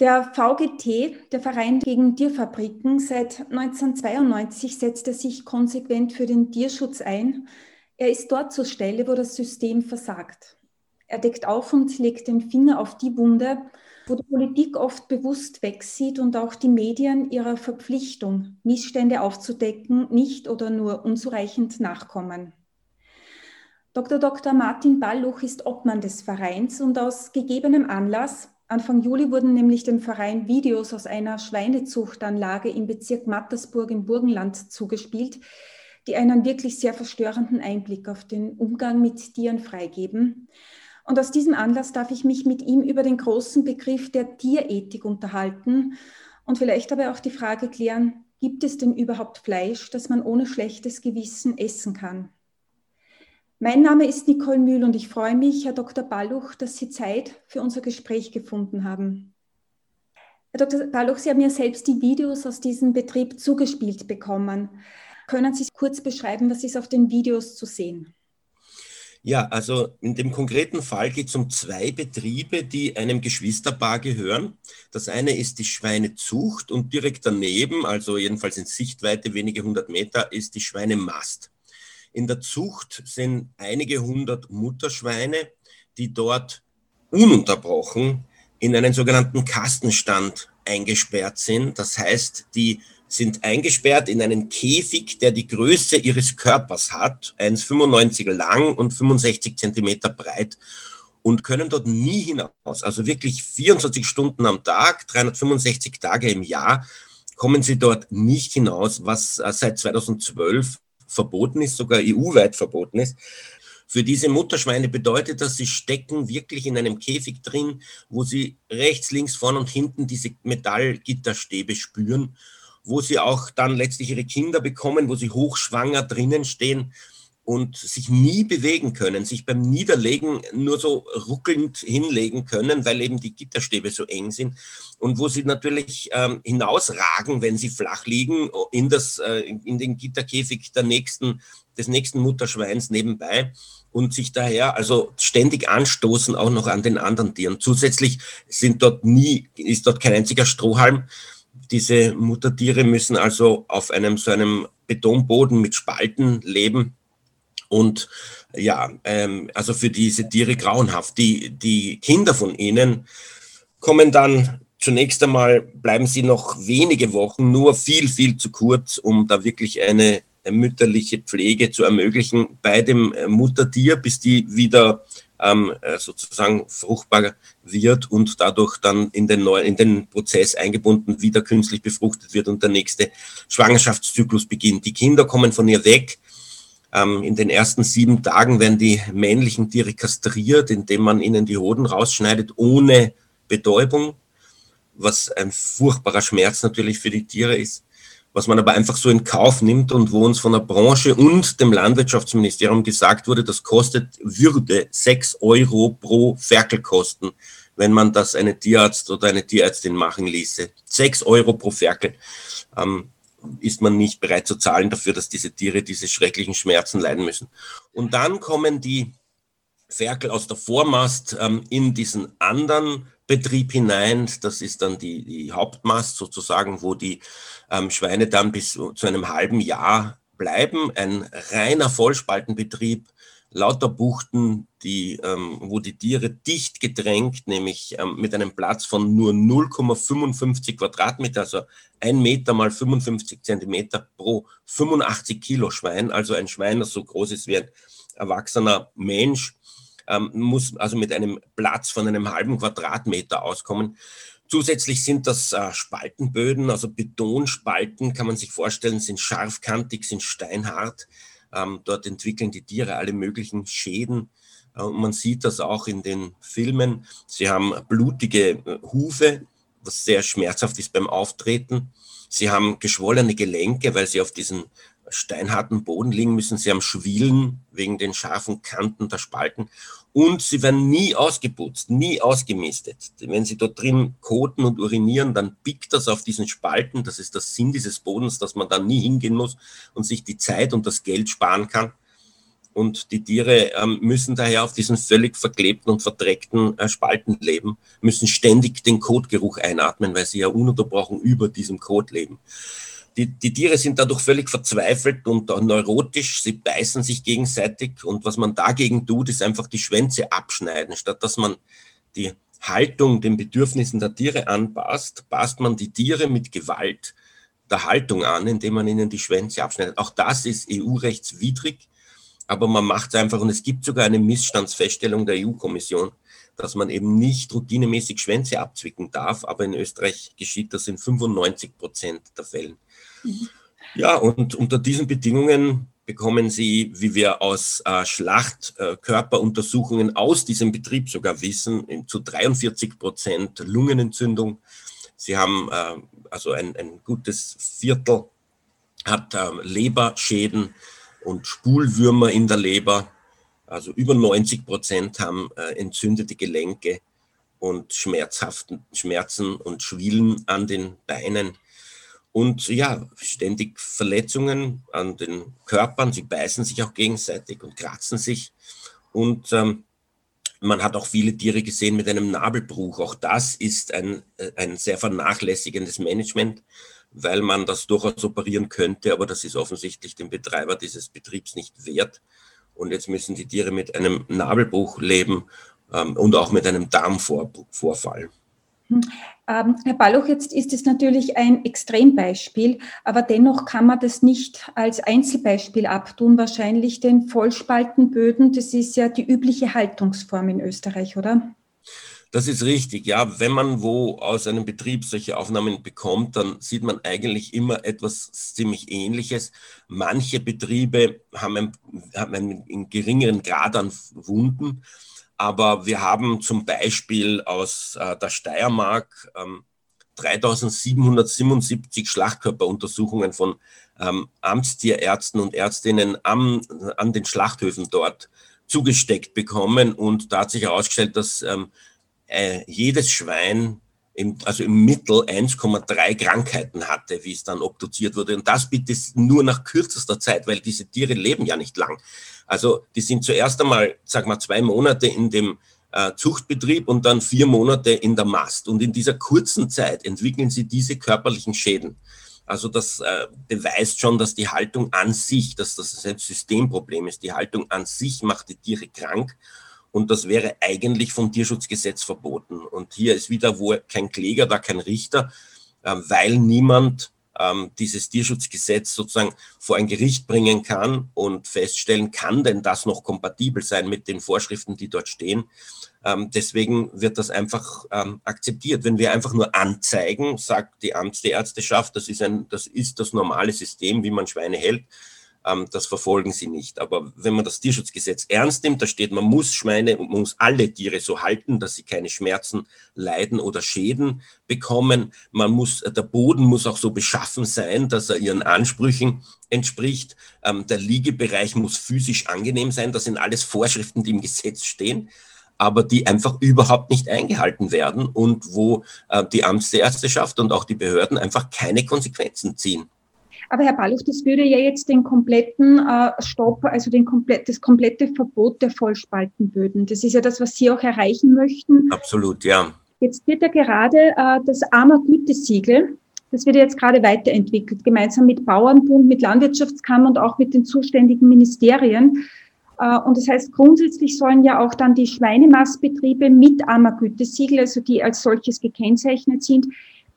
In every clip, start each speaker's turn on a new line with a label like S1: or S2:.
S1: Der VGT, der Verein gegen Tierfabriken, seit 1992 setzt er sich konsequent für den Tierschutz ein. Er ist dort zur Stelle, wo das System versagt. Er deckt auf und legt den Finger auf die Wunde, wo die Politik oft bewusst wegsieht und auch die Medien ihrer Verpflichtung, Missstände aufzudecken, nicht oder nur unzureichend nachkommen. Dr. Dr. Martin Balluch ist Obmann des Vereins und aus gegebenem Anlass Anfang Juli wurden nämlich dem Verein Videos aus einer Schweinezuchtanlage im Bezirk Mattersburg im Burgenland zugespielt, die einen wirklich sehr verstörenden Einblick auf den Umgang mit Tieren freigeben. Und aus diesem Anlass darf ich mich mit ihm über den großen Begriff der Tierethik unterhalten und vielleicht aber auch die Frage klären, gibt es denn überhaupt Fleisch, das man ohne schlechtes Gewissen essen kann? Mein Name ist Nicole Mühl und ich freue mich, Herr Dr. Balluch, dass Sie Zeit für unser Gespräch gefunden haben. Herr Dr. Balluch, Sie haben ja selbst die Videos aus diesem Betrieb zugespielt bekommen. Können Sie kurz beschreiben, was ist auf den Videos zu sehen?
S2: Ja, also in dem konkreten Fall geht es um zwei Betriebe, die einem Geschwisterpaar gehören. Das eine ist die Schweinezucht und direkt daneben, also jedenfalls in Sichtweite wenige hundert Meter, ist die Schweinemast. In der Zucht sind einige hundert Mutterschweine, die dort ununterbrochen in einen sogenannten Kastenstand eingesperrt sind. Das heißt, die sind eingesperrt in einen Käfig, der die Größe ihres Körpers hat, 1,95 lang und 65 Zentimeter breit und können dort nie hinaus. Also wirklich 24 Stunden am Tag, 365 Tage im Jahr kommen sie dort nicht hinaus, was äh, seit 2012 verboten ist, sogar EU-weit verboten ist. Für diese Mutterschweine bedeutet das, sie stecken wirklich in einem Käfig drin, wo sie rechts, links, vorn und hinten diese Metallgitterstäbe spüren, wo sie auch dann letztlich ihre Kinder bekommen, wo sie hochschwanger drinnen stehen und sich nie bewegen können, sich beim Niederlegen nur so ruckelnd hinlegen können, weil eben die Gitterstäbe so eng sind und wo sie natürlich ähm, hinausragen, wenn sie flach liegen, in, das, äh, in den Gitterkäfig der nächsten, des nächsten Mutterschweins nebenbei und sich daher also ständig anstoßen auch noch an den anderen Tieren. Zusätzlich sind dort nie, ist dort kein einziger Strohhalm. Diese Muttertiere müssen also auf einem so einem Betonboden mit Spalten leben und ja, ähm, also für diese Tiere grauenhaft. Die, die Kinder von ihnen kommen dann zunächst einmal, bleiben sie noch wenige Wochen, nur viel, viel zu kurz, um da wirklich eine mütterliche Pflege zu ermöglichen bei dem Muttertier, bis die wieder ähm, äh, sozusagen fruchtbar wird und dadurch dann in den, neuen, in den Prozess eingebunden wieder künstlich befruchtet wird und der nächste Schwangerschaftszyklus beginnt. Die Kinder kommen von ihr weg in den ersten sieben Tagen werden die männlichen Tiere kastriert, indem man ihnen die Hoden rausschneidet, ohne Betäubung, was ein furchtbarer Schmerz natürlich für die Tiere ist, was man aber einfach so in Kauf nimmt und wo uns von der Branche und dem Landwirtschaftsministerium gesagt wurde, das kostet, würde sechs Euro pro Ferkel kosten, wenn man das eine Tierarzt oder eine Tierärztin machen ließe. Sechs Euro pro Ferkel. Ähm, ist man nicht bereit zu zahlen dafür, dass diese Tiere diese schrecklichen Schmerzen leiden müssen. Und dann kommen die Ferkel aus der Vormast ähm, in diesen anderen Betrieb hinein. Das ist dann die, die Hauptmast sozusagen, wo die ähm, Schweine dann bis zu einem halben Jahr bleiben. Ein reiner Vollspaltenbetrieb lauter Buchten, die, ähm, wo die Tiere dicht gedrängt, nämlich ähm, mit einem Platz von nur 0,55 Quadratmeter, also ein Meter mal 55 Zentimeter pro 85 Kilo Schwein, also ein Schwein, das so groß ist wie ein erwachsener Mensch, ähm, muss also mit einem Platz von einem halben Quadratmeter auskommen. Zusätzlich sind das äh, Spaltenböden, also Betonspalten, kann man sich vorstellen, sind scharfkantig, sind steinhart ähm, dort entwickeln die Tiere alle möglichen Schäden. Äh, man sieht das auch in den Filmen. Sie haben blutige äh, Hufe, was sehr schmerzhaft ist beim Auftreten. Sie haben geschwollene Gelenke, weil sie auf diesen steinharten Boden liegen müssen. Sie haben Schwielen wegen den scharfen Kanten der Spalten und sie werden nie ausgeputzt, nie ausgemistet. Wenn sie dort drin koten und urinieren, dann biegt das auf diesen Spalten. Das ist der Sinn dieses Bodens, dass man da nie hingehen muss und sich die Zeit und das Geld sparen kann. und die Tiere ähm, müssen daher auf diesen völlig verklebten und verdreckten äh, Spalten leben, müssen ständig den Kotgeruch einatmen, weil sie ja ununterbrochen über diesem Kot leben. Die, die Tiere sind dadurch völlig verzweifelt und neurotisch, sie beißen sich gegenseitig und was man dagegen tut, ist einfach die Schwänze abschneiden. Statt dass man die Haltung den Bedürfnissen der Tiere anpasst, passt man die Tiere mit Gewalt der Haltung an, indem man ihnen die Schwänze abschneidet. Auch das ist EU-rechtswidrig aber man macht es einfach und es gibt sogar eine Missstandsfeststellung der EU-Kommission, dass man eben nicht routinemäßig Schwänze abzwicken darf, aber in Österreich geschieht das in 95 Prozent der Fällen. Mhm. Ja, und unter diesen Bedingungen bekommen Sie, wie wir aus äh, Schlachtkörperuntersuchungen äh, aus diesem Betrieb sogar wissen, zu 43 Prozent Lungenentzündung. Sie haben äh, also ein, ein gutes Viertel hat äh, Leberschäden, und Spulwürmer in der Leber. Also über 90 Prozent haben äh, entzündete Gelenke und schmerzhaften Schmerzen und Schwillen an den Beinen. Und ja, ständig Verletzungen an den Körpern. Sie beißen sich auch gegenseitig und kratzen sich. Und ähm, man hat auch viele Tiere gesehen mit einem Nabelbruch. Auch das ist ein, äh, ein sehr vernachlässigendes Management weil man das durchaus operieren könnte, aber das ist offensichtlich dem Betreiber dieses Betriebs nicht wert. Und jetzt müssen die Tiere mit einem Nabelbruch leben ähm, und auch mit einem Darmvorfall.
S1: Hm. Ähm, Herr Balloch, jetzt ist es natürlich ein Extrembeispiel, aber dennoch kann man das nicht als Einzelbeispiel abtun. Wahrscheinlich den Vollspaltenböden, das ist ja die übliche Haltungsform in Österreich, oder?
S2: Das ist richtig, ja. Wenn man wo aus einem Betrieb solche Aufnahmen bekommt, dann sieht man eigentlich immer etwas ziemlich Ähnliches. Manche Betriebe haben, ein, haben einen geringeren Grad an Wunden, aber wir haben zum Beispiel aus äh, der Steiermark ähm, 3777 Schlachtkörperuntersuchungen von ähm, Amtstierärzten und Ärztinnen am, an den Schlachthöfen dort zugesteckt bekommen. Und da hat sich herausgestellt, dass ähm, äh, jedes Schwein im, also im Mittel 1,3 Krankheiten hatte, wie es dann obduziert wurde. Und das bitte nur nach kürzester Zeit, weil diese Tiere leben ja nicht lang. Also die sind zuerst einmal, sag mal, zwei Monate in dem äh, Zuchtbetrieb und dann vier Monate in der Mast. Und in dieser kurzen Zeit entwickeln sie diese körperlichen Schäden. Also das äh, beweist schon, dass die Haltung an sich, dass das ein Systemproblem ist. Die Haltung an sich macht die Tiere krank und das wäre eigentlich vom Tierschutzgesetz verboten. Und hier ist wieder wo kein Kläger, da kein Richter, äh, weil niemand ähm, dieses Tierschutzgesetz sozusagen vor ein Gericht bringen kann und feststellen kann, denn das noch kompatibel sein mit den Vorschriften, die dort stehen. Ähm, deswegen wird das einfach ähm, akzeptiert. Wenn wir einfach nur anzeigen, sagt die Amtsärzteschaft, das ist, ein, das ist das normale System, wie man Schweine hält, ähm, das verfolgen sie nicht. Aber wenn man das Tierschutzgesetz ernst nimmt, da steht, man muss Schweine und muss alle Tiere so halten, dass sie keine Schmerzen, Leiden oder Schäden bekommen. Man muss, der Boden muss auch so beschaffen sein, dass er ihren Ansprüchen entspricht. Ähm, der Liegebereich muss physisch angenehm sein. Das sind alles Vorschriften, die im Gesetz stehen aber die einfach überhaupt nicht eingehalten werden und wo äh, die Amtsärzteschaft und auch die Behörden einfach keine Konsequenzen ziehen.
S1: Aber Herr Balluch, das würde ja jetzt den kompletten äh, Stopp, also den komplett, das komplette Verbot der Vollspaltenböden. Das ist ja das, was Sie auch erreichen möchten.
S2: Absolut, ja.
S1: Jetzt wird ja gerade äh, das AMA Gütesiegel, das wird jetzt gerade weiterentwickelt, gemeinsam mit Bauernbund, mit Landwirtschaftskammer und auch mit den zuständigen Ministerien. Äh, und das heißt, grundsätzlich sollen ja auch dann die Schweinemastbetriebe mit AMA-Gütesiegel, also die als solches gekennzeichnet sind,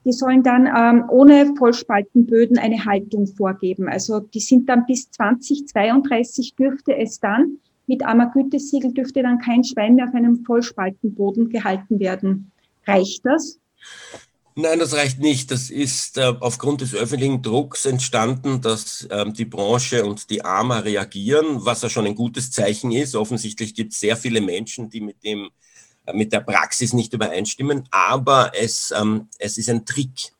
S1: die sollen dann ähm, ohne Vollspaltenböden eine Haltung vorgeben. Also die sind dann bis 2032 dürfte es dann mit Ammergütesiegel dürfte dann kein Schwein mehr auf einem Vollspaltenboden gehalten werden. Reicht das?
S2: Nein, das reicht nicht. Das ist äh, aufgrund des öffentlichen Drucks entstanden, dass ähm, die Branche und die AMA reagieren, was ja schon ein gutes Zeichen ist. Offensichtlich gibt es sehr viele Menschen, die mit dem mit der Praxis nicht übereinstimmen, aber es, ähm, es ist ein Trick.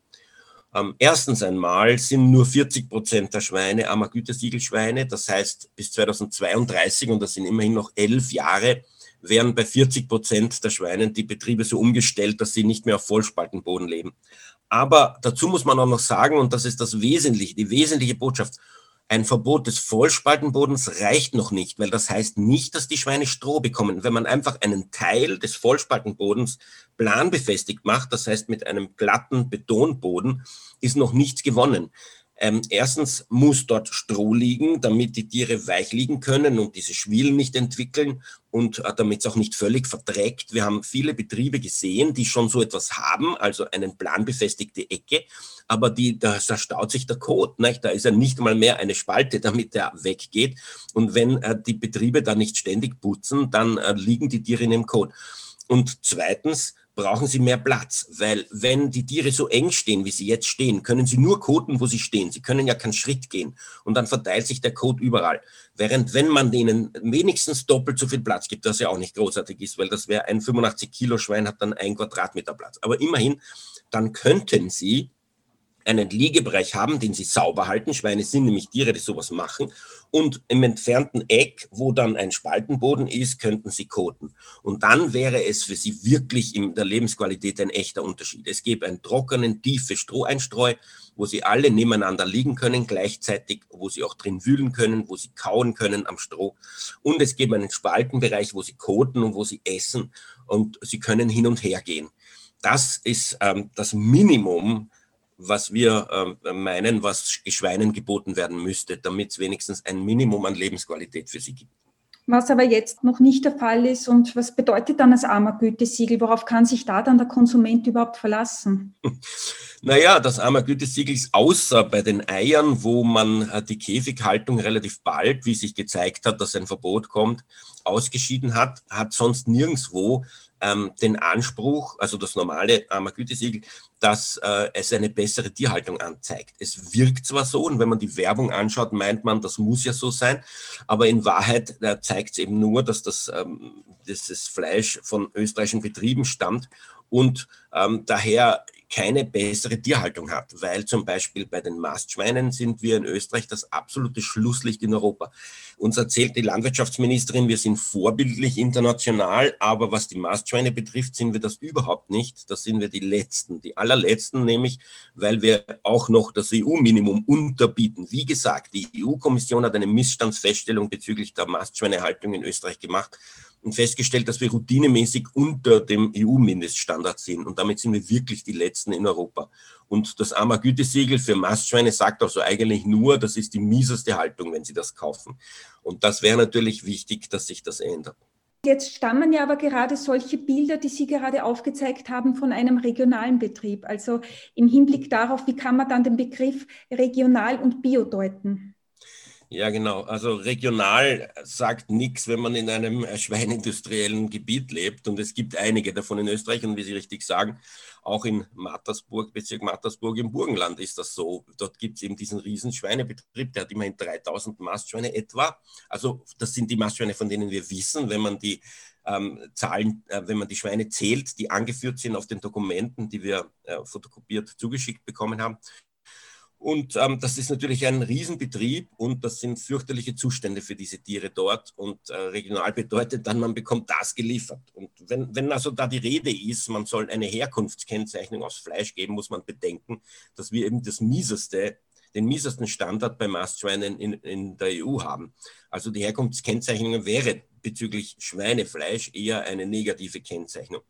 S2: Ähm, erstens einmal sind nur 40 Prozent der Schweine Ammergütesiegelschweine, das heißt bis 2032, und das sind immerhin noch elf Jahre, werden bei 40 Prozent der Schweinen die Betriebe so umgestellt, dass sie nicht mehr auf Vollspaltenboden leben. Aber dazu muss man auch noch sagen, und das ist das Wesentliche, die wesentliche Botschaft, ein Verbot des Vollspaltenbodens reicht noch nicht, weil das heißt nicht, dass die Schweine Stroh bekommen. Wenn man einfach einen Teil des Vollspaltenbodens planbefestigt macht, das heißt mit einem glatten Betonboden, ist noch nichts gewonnen. Ähm, erstens muss dort Stroh liegen, damit die Tiere weich liegen können und diese Schwielen nicht entwickeln und äh, damit es auch nicht völlig verträgt. Wir haben viele Betriebe gesehen, die schon so etwas haben, also einen planbefestigte Ecke, aber die, da, da staut sich der Kot. Nicht? Da ist ja nicht mal mehr eine Spalte, damit der weggeht. Und wenn äh, die Betriebe da nicht ständig putzen, dann äh, liegen die Tiere in dem Kot. Und zweitens, brauchen sie mehr Platz, weil wenn die Tiere so eng stehen, wie sie jetzt stehen, können sie nur koten, wo sie stehen. Sie können ja keinen Schritt gehen und dann verteilt sich der Kot überall. Während wenn man denen wenigstens doppelt so viel Platz gibt, das ja auch nicht großartig ist, weil das wäre ein 85 Kilo Schwein hat dann ein Quadratmeter Platz. Aber immerhin, dann könnten sie einen Liegebereich haben, den sie sauber halten. Schweine sind nämlich Tiere, die sowas machen. Und im entfernten Eck, wo dann ein Spaltenboden ist, könnten sie koten. Und dann wäre es für sie wirklich in der Lebensqualität ein echter Unterschied. Es gäbe einen trockenen, tiefe Stroheinstreu, wo sie alle nebeneinander liegen können, gleichzeitig, wo sie auch drin wühlen können, wo sie kauen können am Stroh. Und es gäbe einen Spaltenbereich, wo sie koten und wo sie essen und sie können hin und her gehen. Das ist ähm, das Minimum, was wir äh, meinen, was Schweinen geboten werden müsste, damit es wenigstens ein Minimum an Lebensqualität für sie gibt.
S1: Was aber jetzt noch nicht der Fall ist und was bedeutet dann das Armer-Gütesiegel? Worauf kann sich da dann der Konsument überhaupt verlassen?
S2: Naja, das Armer-Gütesiegel ist außer bei den Eiern, wo man äh, die Käfighaltung relativ bald, wie sich gezeigt hat, dass ein Verbot kommt, ausgeschieden hat, hat sonst nirgendwo ähm, den Anspruch, also das normale Armer-Gütesiegel, dass äh, es eine bessere Tierhaltung anzeigt. Es wirkt zwar so, und wenn man die Werbung anschaut, meint man, das muss ja so sein, aber in Wahrheit äh, zeigt es eben nur, dass das, ähm, das Fleisch von österreichischen Betrieben stammt und ähm, daher keine bessere Tierhaltung hat, weil zum Beispiel bei den Mastschweinen sind wir in Österreich das absolute Schlusslicht in Europa. Uns erzählt die Landwirtschaftsministerin, wir sind vorbildlich international, aber was die Mastschweine betrifft, sind wir das überhaupt nicht. Da sind wir die Letzten, die allerletzten, nämlich weil wir auch noch das EU-Minimum unterbieten. Wie gesagt, die EU-Kommission hat eine Missstandsfeststellung bezüglich der Mastschweinehaltung in Österreich gemacht und festgestellt, dass wir routinemäßig unter dem EU-Mindeststandard sind. Und damit sind wir wirklich die Letzten in Europa. Und das AMA-Gütesiegel für Mastschweine sagt also eigentlich nur, das ist die mieseste Haltung, wenn Sie das kaufen. Und das wäre natürlich wichtig, dass sich das ändert.
S1: Jetzt stammen ja aber gerade solche Bilder, die Sie gerade aufgezeigt haben, von einem regionalen Betrieb. Also im Hinblick darauf, wie kann man dann den Begriff regional und bio deuten?
S2: Ja, genau. Also regional sagt nichts, wenn man in einem schweinindustriellen Gebiet lebt. Und es gibt einige davon in Österreich. Und wie Sie richtig sagen, auch in Mattersburg, Bezirk Mattersburg im Burgenland ist das so. Dort gibt es eben diesen riesen Schweinebetrieb, der hat immerhin 3000 Mastschweine etwa. Also das sind die Mastschweine, von denen wir wissen, wenn man die ähm, Zahlen, äh, wenn man die Schweine zählt, die angeführt sind auf den Dokumenten, die wir äh, fotokopiert zugeschickt bekommen haben. Und ähm, das ist natürlich ein Riesenbetrieb und das sind fürchterliche Zustände für diese Tiere dort. Und äh, regional bedeutet dann, man bekommt das geliefert. Und wenn, wenn also da die Rede ist, man soll eine Herkunftskennzeichnung aufs Fleisch geben, muss man bedenken, dass wir eben das mieseste, den miesesten Standard bei Mastschweinen in, in der EU haben. Also die Herkunftskennzeichnung wäre bezüglich Schweinefleisch eher eine negative Kennzeichnung.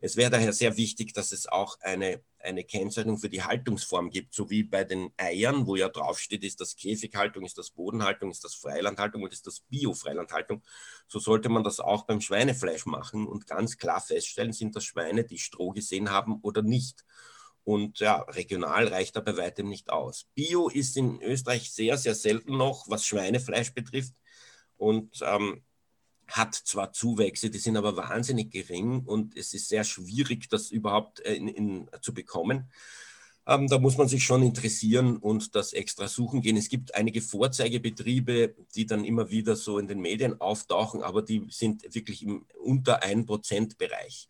S2: Es wäre daher sehr wichtig, dass es auch eine, eine Kennzeichnung für die Haltungsform gibt, so wie bei den Eiern, wo ja draufsteht, ist das Käfighaltung, ist das Bodenhaltung, ist das Freilandhaltung und ist das Bio-Freilandhaltung. So sollte man das auch beim Schweinefleisch machen und ganz klar feststellen, sind das Schweine, die Stroh gesehen haben oder nicht. Und ja, regional reicht da bei weitem nicht aus. Bio ist in Österreich sehr, sehr selten noch, was Schweinefleisch betrifft. Und ähm, hat zwar Zuwächse, die sind aber wahnsinnig gering und es ist sehr schwierig, das überhaupt äh, in, in, zu bekommen. Ähm, da muss man sich schon interessieren und das extra suchen gehen. Es gibt einige Vorzeigebetriebe, die dann immer wieder so in den Medien auftauchen, aber die sind wirklich im unter 1% Bereich.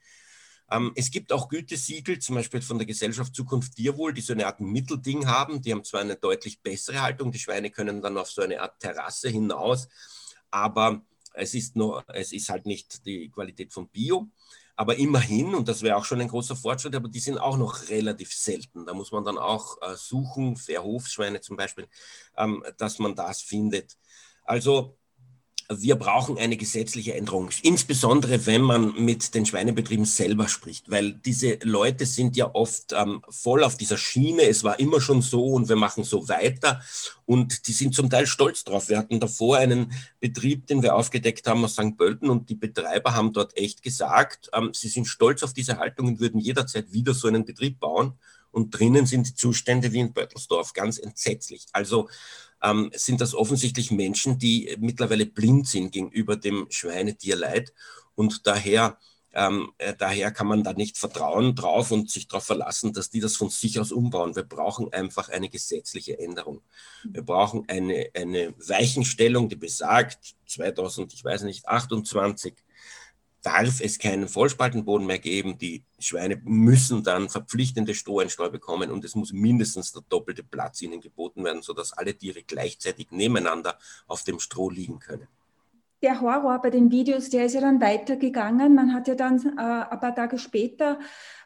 S2: Ähm, es gibt auch Gütesiegel, zum Beispiel von der Gesellschaft Zukunft Tierwohl, die so eine Art Mittelding haben. Die haben zwar eine deutlich bessere Haltung, die Schweine können dann auf so eine Art Terrasse hinaus, aber es ist, nur, es ist halt nicht die Qualität von Bio. Aber immerhin, und das wäre auch schon ein großer Fortschritt, aber die sind auch noch relativ selten. Da muss man dann auch äh, suchen, Verhofsschweine zum Beispiel, ähm, dass man das findet. Also wir brauchen eine gesetzliche Änderung, insbesondere wenn man mit den Schweinebetrieben selber spricht, weil diese Leute sind ja oft ähm, voll auf dieser Schiene, es war immer schon so und wir machen so weiter und die sind zum Teil stolz drauf. Wir hatten davor einen Betrieb, den wir aufgedeckt haben aus St. Pölten und die Betreiber haben dort echt gesagt, ähm, sie sind stolz auf diese Haltung und würden jederzeit wieder so einen Betrieb bauen und drinnen sind die Zustände wie in Böttelsdorf ganz entsetzlich. Also ähm, sind das offensichtlich Menschen, die mittlerweile blind sind gegenüber dem Schweinetierleid und daher ähm, äh, daher kann man da nicht vertrauen drauf und sich darauf verlassen, dass die das von sich aus umbauen. Wir brauchen einfach eine gesetzliche Änderung. Wir brauchen eine, eine Weichenstellung, die besagt, 2000, ich weiß nicht, 28 darf es keinen Vollspaltenboden mehr geben. Die Schweine müssen dann verpflichtende Stroheinstreu bekommen und es muss mindestens der doppelte Platz ihnen geboten werden, sodass alle Tiere gleichzeitig nebeneinander auf dem Stroh liegen können.
S1: Der Horror bei den Videos, der ist ja dann weitergegangen. Man hat ja dann äh, ein paar Tage später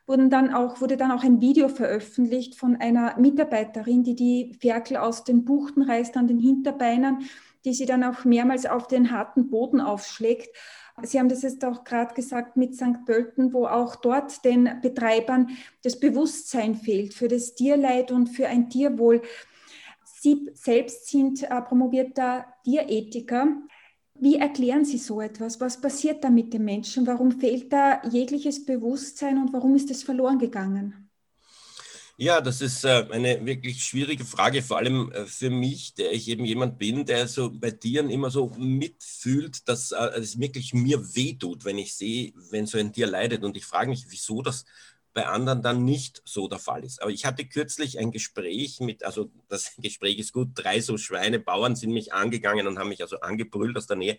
S1: wurden dann auch, wurde dann auch ein Video veröffentlicht von einer Mitarbeiterin, die die Ferkel aus den Buchten reißt an den Hinterbeinen, die sie dann auch mehrmals auf den harten Boden aufschlägt. Sie haben das jetzt auch gerade gesagt mit St. Pölten, wo auch dort den Betreibern das Bewusstsein fehlt für das Tierleid und für ein Tierwohl. Sie selbst sind äh, promovierter Tierethiker. Wie erklären Sie so etwas? Was passiert da mit den Menschen? Warum fehlt da jegliches Bewusstsein und warum ist es verloren gegangen?
S2: Ja, das ist äh, eine wirklich schwierige Frage, vor allem äh, für mich, der ich eben jemand bin, der so bei Tieren immer so mitfühlt, dass äh, es wirklich mir wehtut, wenn ich sehe, wenn so ein Tier leidet. Und ich frage mich, wieso das bei anderen dann nicht so der Fall ist. Aber ich hatte kürzlich ein Gespräch mit, also das Gespräch ist gut, drei so Schweinebauern sind mich angegangen und haben mich also angebrüllt aus der Nähe.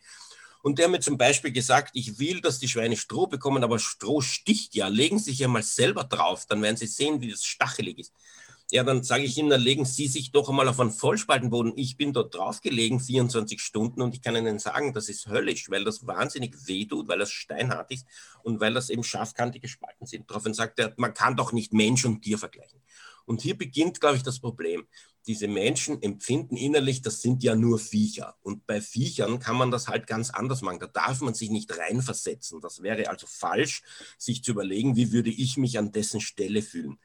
S2: Und der hat mir zum Beispiel gesagt, ich will, dass die Schweine Stroh bekommen, aber Stroh sticht ja. Legen Sie sich ja mal selber drauf, dann werden Sie sehen, wie das stachelig ist. Ja, dann sage ich Ihnen, dann legen Sie sich doch einmal auf einen Vollspaltenboden. Ich bin dort drauf gelegen, 24 Stunden, und ich kann Ihnen sagen, das ist höllisch, weil das wahnsinnig wehtut, weil das steinhart ist und weil das eben scharfkantige Spalten sind. Daraufhin sagt er, man kann doch nicht Mensch und Tier vergleichen. Und hier beginnt, glaube ich, das Problem diese Menschen empfinden innerlich, das sind ja nur Viecher. Und bei Viechern kann man das halt ganz anders machen. Da darf man sich nicht reinversetzen. Das wäre also falsch, sich zu überlegen, wie würde ich mich an dessen Stelle fühlen.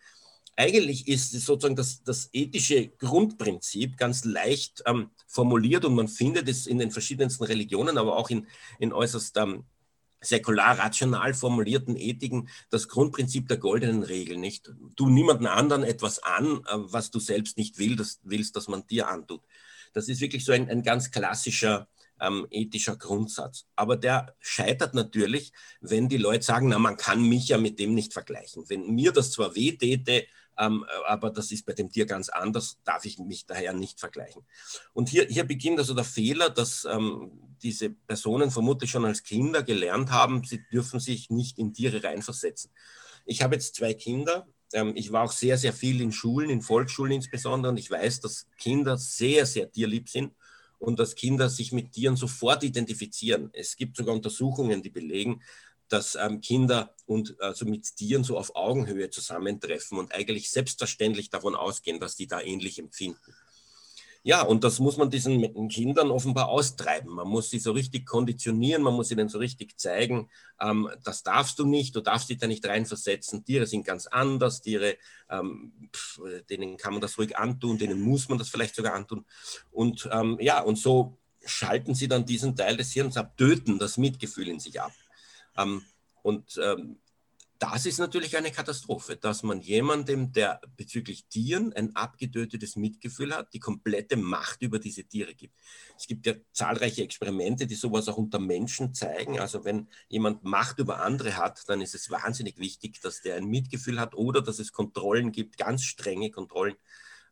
S2: Eigentlich ist sozusagen das, das ethische Grundprinzip ganz leicht ähm, formuliert und man findet es in den verschiedensten Religionen, aber auch in, in äußerst ähm, säkular rational formulierten Ethiken das Grundprinzip der goldenen Regel nicht. Du niemanden anderen etwas an, äh, was du selbst nicht willst, willst dass man dir antut. Das ist wirklich so ein, ein ganz klassischer ähm, ethischer Grundsatz. Aber der scheitert natürlich, wenn die Leute sagen, na, man kann mich ja mit dem nicht vergleichen. Wenn mir das zwar weh täte, aber das ist bei dem Tier ganz anders, darf ich mich daher nicht vergleichen. Und hier, hier beginnt also der Fehler, dass ähm, diese Personen vermutlich schon als Kinder gelernt haben, sie dürfen sich nicht in Tiere reinversetzen. Ich habe jetzt zwei Kinder. Ähm, ich war auch sehr, sehr viel in Schulen, in Volksschulen insbesondere, und ich weiß, dass Kinder sehr, sehr tierlieb sind und dass Kinder sich mit Tieren sofort identifizieren. Es gibt sogar Untersuchungen, die belegen, dass ähm, Kinder und also mit Tieren so auf Augenhöhe zusammentreffen und eigentlich selbstverständlich davon ausgehen, dass die da ähnlich empfinden. Ja, und das muss man diesen Kindern offenbar austreiben. Man muss sie so richtig konditionieren, man muss ihnen so richtig zeigen, ähm, das darfst du nicht, du darfst dich da nicht reinversetzen. Tiere sind ganz anders, Tiere, ähm, pf, denen kann man das ruhig antun, denen muss man das vielleicht sogar antun. Und ähm, ja, und so schalten sie dann diesen Teil des Hirns ab, töten das Mitgefühl in sich ab. Ähm, und ähm, das ist natürlich eine Katastrophe, dass man jemandem, der bezüglich Tieren ein abgetötetes Mitgefühl hat, die komplette Macht über diese Tiere gibt. Es gibt ja zahlreiche Experimente, die sowas auch unter Menschen zeigen. Also wenn jemand Macht über andere hat, dann ist es wahnsinnig wichtig, dass der ein Mitgefühl hat oder dass es Kontrollen gibt, ganz strenge Kontrollen,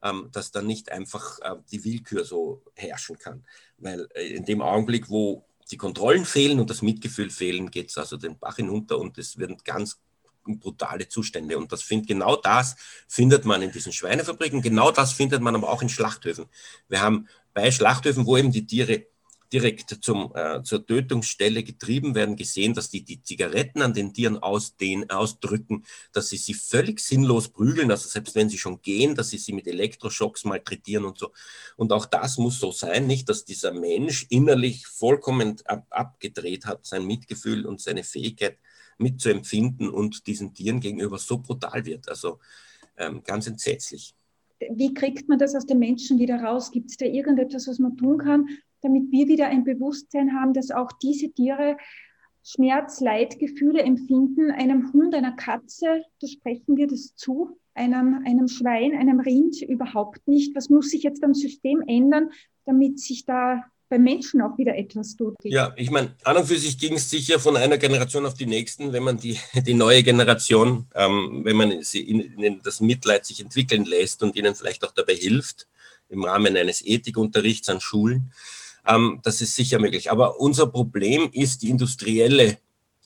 S2: ähm, dass dann nicht einfach äh, die Willkür so herrschen kann. Weil äh, in dem Augenblick, wo die Kontrollen fehlen und das Mitgefühl fehlen, geht es also den Bach hinunter und es werden ganz brutale Zustände. Und das findet genau das findet man in diesen Schweinefabriken, genau das findet man aber auch in Schlachthöfen. Wir haben bei Schlachthöfen, wo eben die Tiere direkt zum, äh, zur Tötungsstelle getrieben werden, gesehen, dass die die Zigaretten an den Tieren ausdehnen, ausdrücken, dass sie sie völlig sinnlos prügeln, also selbst wenn sie schon gehen, dass sie sie mit Elektroschocks malträtieren und so. Und auch das muss so sein, nicht, dass dieser Mensch innerlich vollkommen ab, abgedreht hat, sein Mitgefühl und seine Fähigkeit mitzuempfinden und diesen Tieren gegenüber so brutal wird. Also ähm, ganz entsetzlich.
S1: Wie kriegt man das aus den Menschen wieder raus? Gibt es da irgendetwas, was man tun kann, damit wir wieder ein Bewusstsein haben, dass auch diese Tiere Schmerz, Leid, Gefühle empfinden. Einem Hund, einer Katze, da sprechen wir das zu, einem, einem Schwein, einem Rind überhaupt nicht. Was muss sich jetzt am System ändern, damit sich da beim Menschen auch wieder etwas tut.
S2: Ja, ich meine, an und für sich ging es sicher von einer Generation auf die nächsten, wenn man die, die neue Generation, ähm, wenn man sie in, in das Mitleid sich entwickeln lässt und ihnen vielleicht auch dabei hilft, im Rahmen eines Ethikunterrichts an Schulen, ähm, das ist sicher möglich. Aber unser Problem ist die industrielle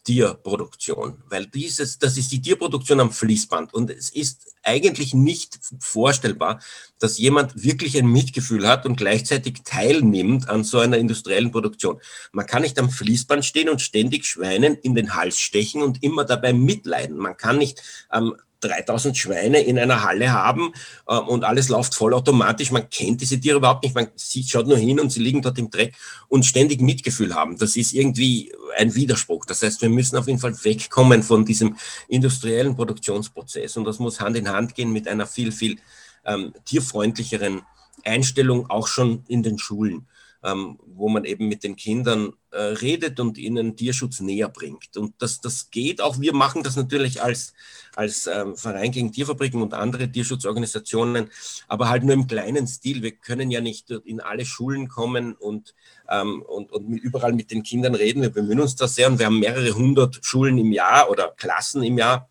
S2: Tierproduktion, weil dieses, das ist die Tierproduktion am Fließband und es ist eigentlich nicht vorstellbar, dass jemand wirklich ein Mitgefühl hat und gleichzeitig teilnimmt an so einer industriellen Produktion. Man kann nicht am Fließband stehen und ständig Schweinen in den Hals stechen und immer dabei mitleiden. Man kann nicht ähm, 3000 Schweine in einer Halle haben äh, und alles läuft vollautomatisch. Man kennt diese Tiere überhaupt nicht. Man sieht, schaut nur hin und sie liegen dort im Dreck und ständig Mitgefühl haben. Das ist irgendwie ein Widerspruch. Das heißt, wir müssen auf jeden Fall wegkommen von diesem industriellen Produktionsprozess und das muss Hand in Hand gehen mit einer viel, viel ähm, tierfreundlicheren Einstellung, auch schon in den Schulen ähm, wo man eben mit den Kindern äh, redet und ihnen Tierschutz näher bringt. Und das, das geht auch. Wir machen das natürlich als, als ähm, Verein gegen Tierfabriken und andere Tierschutzorganisationen, aber halt nur im kleinen Stil. Wir können ja nicht in alle Schulen kommen und, ähm, und, und überall mit den Kindern reden. Wir bemühen uns da sehr und wir haben mehrere hundert Schulen im Jahr oder Klassen im Jahr.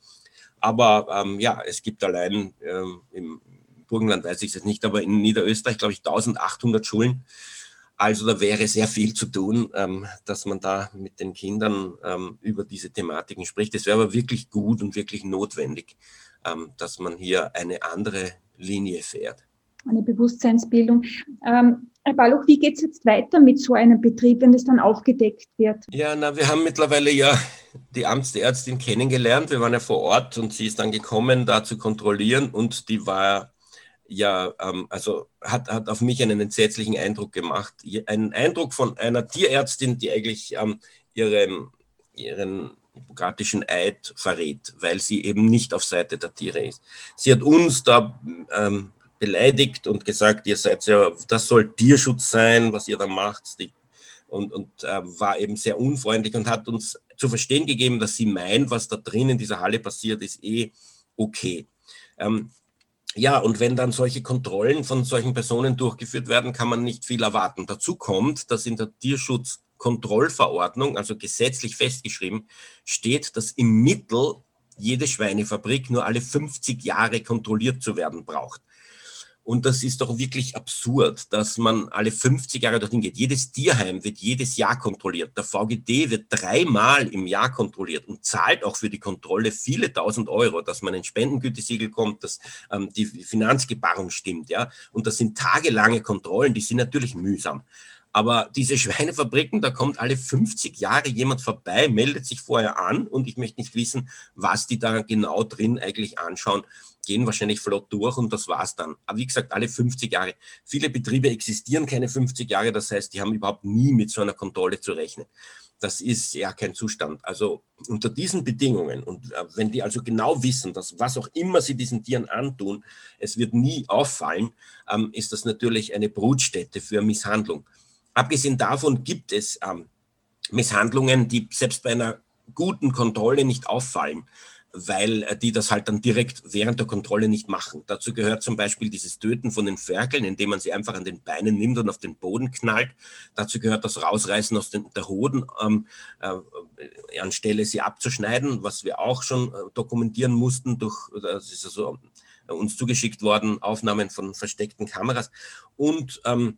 S2: Aber ähm, ja, es gibt allein ähm, im Burgenland, weiß ich es jetzt nicht, aber in Niederösterreich, glaube ich, 1800 Schulen. Also da wäre sehr viel zu tun, ähm, dass man da mit den Kindern ähm, über diese Thematiken spricht. Es wäre aber wirklich gut und wirklich notwendig, ähm, dass man hier eine andere Linie fährt.
S1: Eine Bewusstseinsbildung. Ähm, Herr Balluch, wie geht es jetzt weiter mit so einem Betrieb, wenn das dann aufgedeckt wird?
S2: Ja, na, wir haben mittlerweile ja die Amtsärztin kennengelernt. Wir waren ja vor Ort und sie ist dann gekommen, da zu kontrollieren und die war ja, ähm, also hat, hat auf mich einen entsetzlichen Eindruck gemacht. Einen Eindruck von einer Tierärztin, die eigentlich ähm, ihren, ihren hippokratischen Eid verrät, weil sie eben nicht auf Seite der Tiere ist. Sie hat uns da ähm, beleidigt und gesagt, ihr seid ja, das soll Tierschutz sein, was ihr da macht. Und, und äh, war eben sehr unfreundlich und hat uns zu verstehen gegeben, dass sie meint, was da drin in dieser Halle passiert, ist eh okay. Ähm, ja, und wenn dann solche Kontrollen von solchen Personen durchgeführt werden, kann man nicht viel erwarten. Dazu kommt, dass in der Tierschutzkontrollverordnung, also gesetzlich festgeschrieben, steht, dass im Mittel jede Schweinefabrik nur alle 50 Jahre kontrolliert zu werden braucht. Und das ist doch wirklich absurd, dass man alle 50 Jahre dorthin geht. Jedes Tierheim wird jedes Jahr kontrolliert. Der VGD wird dreimal im Jahr kontrolliert und zahlt auch für die Kontrolle viele tausend Euro, dass man ein Spendengütesiegel kommt, dass ähm, die Finanzgebarung stimmt. Ja? Und das sind tagelange Kontrollen, die sind natürlich mühsam. Aber diese Schweinefabriken, da kommt alle 50 Jahre jemand vorbei, meldet sich vorher an und ich möchte nicht wissen, was die da genau drin eigentlich anschauen gehen wahrscheinlich flott durch und das war's dann. Aber wie gesagt, alle 50 Jahre. Viele Betriebe existieren keine 50 Jahre, das heißt, die haben überhaupt nie mit so einer Kontrolle zu rechnen. Das ist ja kein Zustand. Also unter diesen Bedingungen und äh, wenn die also genau wissen, dass was auch immer sie diesen Tieren antun, es wird nie auffallen, ähm, ist das natürlich eine Brutstätte für Misshandlung. Abgesehen davon gibt es ähm, Misshandlungen, die selbst bei einer guten Kontrolle nicht auffallen weil äh, die das halt dann direkt während der Kontrolle nicht machen. Dazu gehört zum Beispiel dieses Töten von den Ferkeln, indem man sie einfach an den Beinen nimmt und auf den Boden knallt. Dazu gehört das Rausreißen aus den, der Hoden, ähm, äh, anstelle sie abzuschneiden, was wir auch schon äh, dokumentieren mussten durch, das ist also uns zugeschickt worden, Aufnahmen von versteckten Kameras. Und ähm,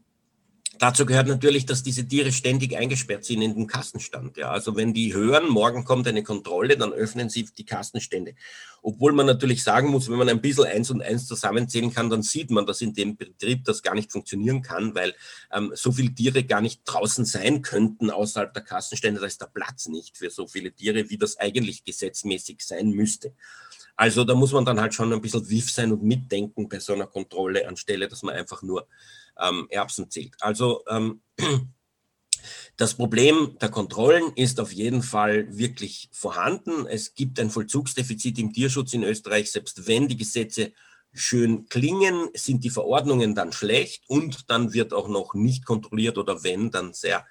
S2: Dazu gehört natürlich, dass diese Tiere ständig eingesperrt sind in den Kassenstand. Ja. Also wenn die hören, morgen kommt eine Kontrolle, dann öffnen sie die Kassenstände. Obwohl man natürlich sagen muss, wenn man ein bisschen eins und eins zusammenzählen kann, dann sieht man, dass in dem Betrieb das gar nicht funktionieren kann, weil ähm, so viele Tiere gar nicht draußen sein könnten außerhalb der Kassenstände. Da ist der Platz nicht für so viele Tiere, wie das eigentlich gesetzmäßig sein müsste. Also da muss man dann halt schon ein bisschen wiff sein und mitdenken bei so einer Kontrolle, anstelle dass man einfach nur ähm, Erbsen zählt. Also ähm, das Problem der Kontrollen ist auf jeden Fall wirklich vorhanden. Es gibt ein Vollzugsdefizit im Tierschutz in Österreich. Selbst wenn die Gesetze schön klingen, sind die Verordnungen dann schlecht und dann wird auch noch nicht kontrolliert oder wenn, dann sehr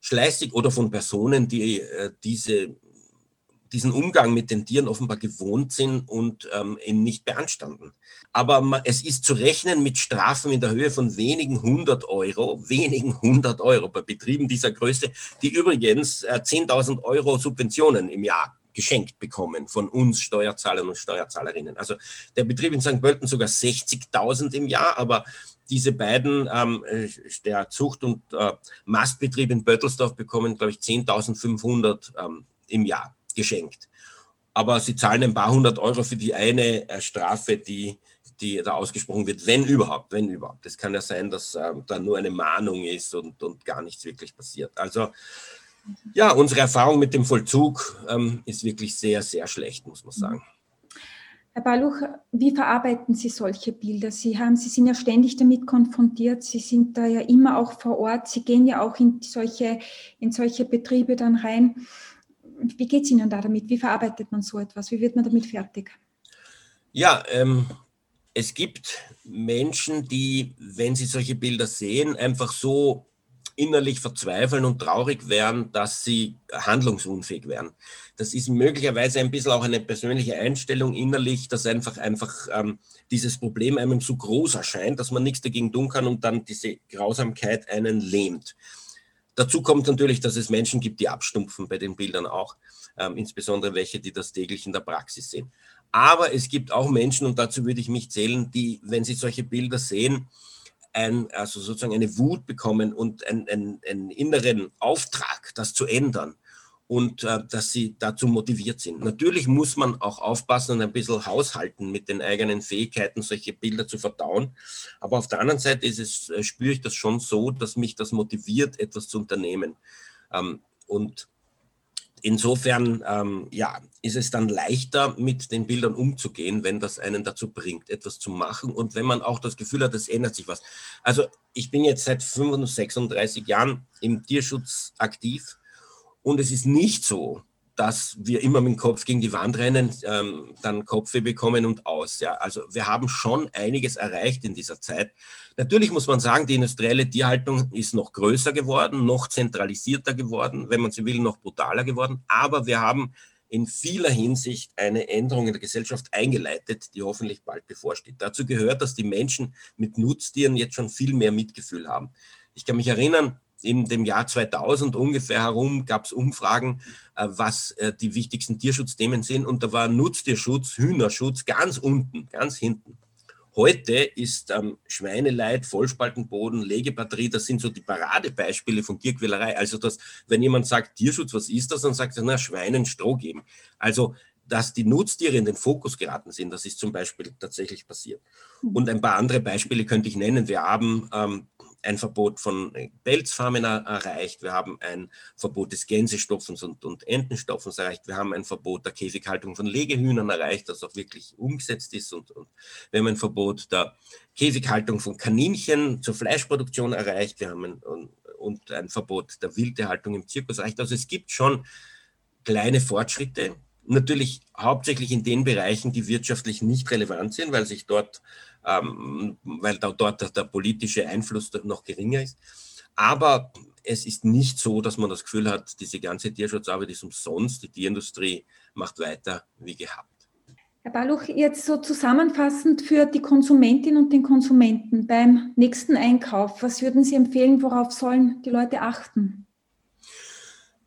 S2: schleißig oder von Personen, die äh, diese diesen Umgang mit den Tieren offenbar gewohnt sind und ähm, ihn nicht beanstanden. Aber es ist zu rechnen mit Strafen in der Höhe von wenigen hundert Euro, wenigen hundert Euro bei Betrieben dieser Größe, die übrigens äh, 10.000 Euro Subventionen im Jahr geschenkt bekommen von uns Steuerzahlern und Steuerzahlerinnen. Also der Betrieb in St. Pölten sogar 60.000 im Jahr, aber diese beiden, ähm, äh, der Zucht- und äh, Mastbetrieb in Böttelsdorf bekommen, glaube ich, 10.500 ähm, im Jahr geschenkt. Aber sie zahlen ein paar hundert Euro für die eine äh, Strafe, die, die da ausgesprochen wird, wenn überhaupt, wenn überhaupt. Es kann ja sein, dass äh, da nur eine Mahnung ist und, und gar nichts wirklich passiert. Also ja, unsere Erfahrung mit dem Vollzug ähm, ist wirklich sehr, sehr schlecht, muss man sagen.
S1: Herr Baluch, wie verarbeiten Sie solche Bilder? Sie, haben, Sie sind ja ständig damit konfrontiert, Sie sind da ja immer auch vor Ort, Sie gehen ja auch in solche, in solche Betriebe dann rein wie geht es Ihnen da damit? Wie verarbeitet man so etwas? Wie wird man damit fertig?
S2: Ja, ähm, es gibt Menschen, die, wenn sie solche Bilder sehen, einfach so innerlich verzweifeln und traurig werden, dass sie handlungsunfähig werden. Das ist möglicherweise ein bisschen auch eine persönliche Einstellung innerlich, dass einfach, einfach ähm, dieses Problem einem zu groß erscheint, dass man nichts dagegen tun kann und dann diese Grausamkeit einen lähmt. Dazu kommt natürlich, dass es Menschen gibt, die abstumpfen bei den Bildern auch, ähm, insbesondere welche, die das täglich in der Praxis sehen. Aber es gibt auch Menschen, und dazu würde ich mich zählen, die, wenn sie solche Bilder sehen, ein, also sozusagen eine Wut bekommen und einen inneren Auftrag, das zu ändern und äh, dass sie dazu motiviert sind. Natürlich muss man auch aufpassen und ein bisschen haushalten mit den eigenen Fähigkeiten, solche Bilder zu verdauen. Aber auf der anderen Seite ist es, äh, spüre ich das schon so, dass mich das motiviert, etwas zu unternehmen. Ähm, und insofern ähm, ja, ist es dann leichter, mit den Bildern umzugehen, wenn das einen dazu bringt, etwas zu machen und wenn man auch das Gefühl hat, es ändert sich was. Also ich bin jetzt seit 35 Jahren im Tierschutz aktiv und es ist nicht so, dass wir immer mit dem Kopf gegen die Wand rennen, ähm, dann Kopfweh bekommen und aus. Ja. Also wir haben schon einiges erreicht in dieser Zeit. Natürlich muss man sagen, die industrielle Tierhaltung ist noch größer geworden, noch zentralisierter geworden, wenn man sie will, noch brutaler geworden. Aber wir haben in vieler Hinsicht eine Änderung in der Gesellschaft eingeleitet, die hoffentlich bald bevorsteht. Dazu gehört, dass die Menschen mit Nutztieren jetzt schon viel mehr Mitgefühl haben. Ich kann mich erinnern, in dem Jahr 2000 ungefähr herum gab es Umfragen, äh, was äh, die wichtigsten Tierschutzthemen sind. Und da war Nutztierschutz, Hühnerschutz ganz unten, ganz hinten. Heute ist ähm, Schweineleid, Vollspaltenboden, Legebatterie, das sind so die Paradebeispiele von Tierquälerei. Also, dass, wenn jemand sagt Tierschutz, was ist das, dann sagt er, na, Schweinen Stroh geben. Also, dass die Nutztiere in den Fokus geraten sind, das ist zum Beispiel tatsächlich passiert. Und ein paar andere Beispiele könnte ich nennen. Wir haben ähm, ein Verbot von Pelzfarmen erreicht, wir haben ein Verbot des Gänsestopfens und, und Entenstopfens erreicht, wir haben ein Verbot der Käfighaltung von Legehühnern erreicht, das auch wirklich umgesetzt ist. Und, und wir haben ein Verbot der Käfighaltung von Kaninchen zur Fleischproduktion erreicht, wir haben ein, und, und ein Verbot der Wildehaltung im Zirkus erreicht. Also es gibt schon kleine Fortschritte, natürlich hauptsächlich in den Bereichen, die wirtschaftlich nicht relevant sind, weil sich dort ähm, weil da, dort der, politische Einfluss noch geringer ist. Aber es ist nicht so, dass man das Gefühl hat, diese ganze Tierschutzarbeit ist umsonst, die Tierindustrie macht weiter wie gehabt.
S1: Herr Baluch, jetzt so zusammenfassend für die Konsumentin und den Konsumenten beim nächsten Einkauf, was würden Sie empfehlen, worauf sollen die Leute achten?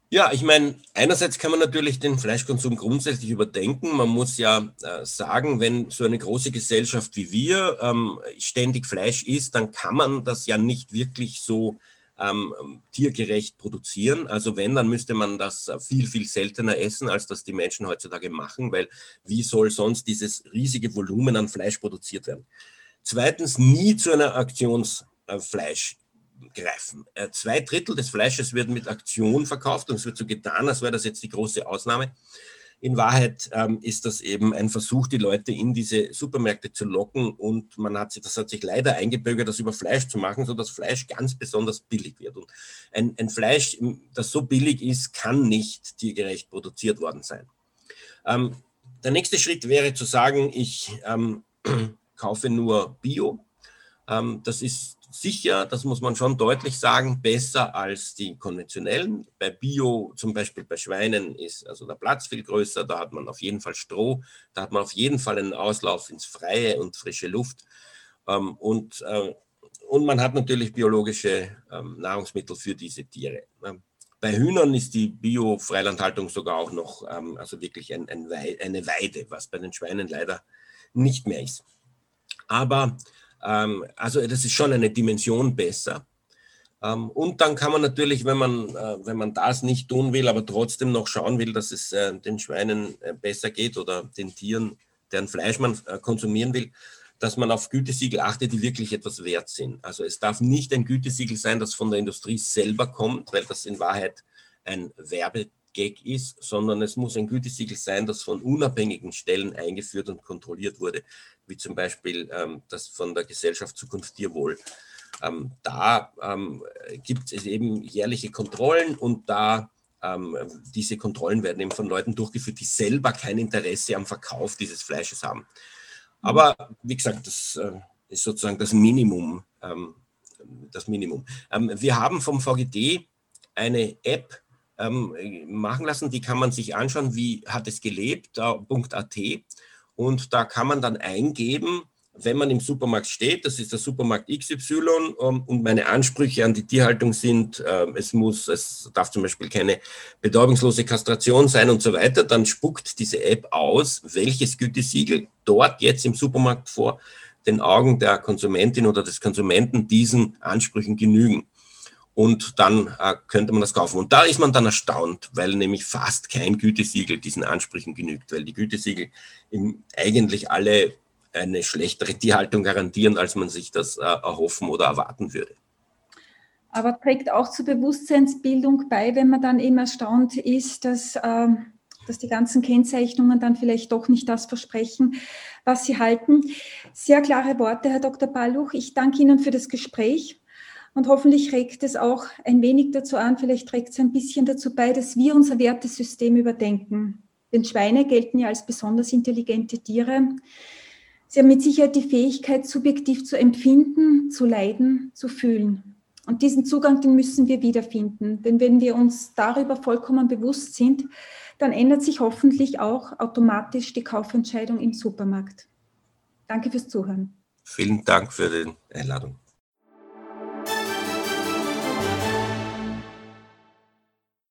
S2: Ja, ich meine, einerseits kann man natürlich den Fleischkonsum grundsätzlich überdenken. Man muss ja äh, sagen, wenn so eine große Gesellschaft wie wir ähm, ständig Fleisch isst, dann kann man das ja nicht wirklich so ähm, tiergerecht produzieren. Also wenn, dann müsste man das viel, viel seltener essen, als das die Menschen heutzutage machen, weil wie soll sonst dieses riesige Volumen an Fleisch produziert werden? Zweitens, nie zu einer Aktionsfleisch greifen. Äh, zwei Drittel des Fleisches wird mit Aktion verkauft und es wird so getan, als wäre das jetzt die große Ausnahme. In Wahrheit ähm, ist das eben ein Versuch, die Leute in diese Supermärkte zu locken und man hat sich, das hat sich leider eingebürgert, das über Fleisch zu machen, sodass Fleisch ganz besonders billig wird. Und ein, ein Fleisch, das so billig ist, kann nicht tiergerecht produziert worden sein. Ähm, der nächste Schritt wäre zu sagen, ich ähm, kaufe nur Bio. Ähm, das ist sicher, das muss man schon deutlich sagen, besser als die konventionellen. Bei Bio, zum Beispiel bei Schweinen, ist also der Platz viel größer. Da hat man auf jeden Fall Stroh, da hat man auf jeden Fall einen Auslauf ins Freie und frische Luft. Ähm, und, äh, und man hat natürlich biologische ähm, Nahrungsmittel für diese Tiere. Bei Hühnern ist die Bio-Freilandhaltung sogar auch noch ähm, also wirklich ein, ein Wei eine Weide, was bei den Schweinen leider nicht mehr ist. Aber ähm, also das ist schon eine Dimension besser. Ähm, und dann kann man natürlich, wenn man, äh, wenn man das nicht tun will, aber trotzdem noch schauen will, dass es äh, den Schweinen äh, besser geht oder den Tieren, deren Fleisch man konsumieren will, dass man auf Gütesiegel achtet, die wirklich etwas wert sind. Also es darf nicht ein Gütesiegel sein, das von der Industrie selber kommt, weil das in Wahrheit ein Werbegag ist, sondern es muss ein Gütesiegel sein, das von unabhängigen Stellen eingeführt und kontrolliert wurde wie zum Beispiel ähm, das von der Gesellschaft Zukunft Tierwohl. Ähm, da ähm, gibt es eben jährliche Kontrollen und da ähm, diese Kontrollen werden eben von Leuten durchgeführt, die selber kein Interesse am Verkauf dieses Fleisches haben. Aber wie gesagt, das äh, ist sozusagen das Minimum. Ähm, das Minimum. Ähm, wir haben vom VGD eine App machen lassen, die kann man sich anschauen, wie hat es gelebt, .at und da kann man dann eingeben, wenn man im Supermarkt steht, das ist der Supermarkt XY ähm, und meine Ansprüche an die Tierhaltung sind, ähm, es muss, es darf zum Beispiel keine betäubungslose Kastration sein und so weiter, dann spuckt diese App aus, welches Gütesiegel dort jetzt im Supermarkt vor den Augen der Konsumentin oder des Konsumenten diesen Ansprüchen genügen und dann äh, könnte man das kaufen. Und da ist man dann erstaunt, weil nämlich fast kein Gütesiegel diesen Ansprüchen genügt, weil die Gütesiegel eigentlich alle eine schlechtere Tierhaltung garantieren, als man sich das äh, erhoffen oder erwarten würde.
S1: Aber trägt auch zur Bewusstseinsbildung bei, wenn man dann eben erstaunt ist, dass, äh, dass die ganzen Kennzeichnungen dann vielleicht doch nicht das versprechen, was sie halten. Sehr klare Worte, Herr Dr. Balluch. Ich danke Ihnen für das Gespräch. Und hoffentlich regt es auch ein wenig dazu an, vielleicht trägt es ein bisschen dazu bei, dass wir unser Wertesystem überdenken. Denn Schweine gelten ja als besonders intelligente Tiere. Sie haben mit Sicherheit die Fähigkeit, subjektiv zu empfinden, zu leiden, zu fühlen. Und diesen Zugang, den müssen wir wiederfinden. Denn wenn wir uns darüber vollkommen bewusst sind, dann ändert sich hoffentlich auch automatisch die Kaufentscheidung im Supermarkt. Danke fürs Zuhören.
S2: Vielen Dank für die Einladung.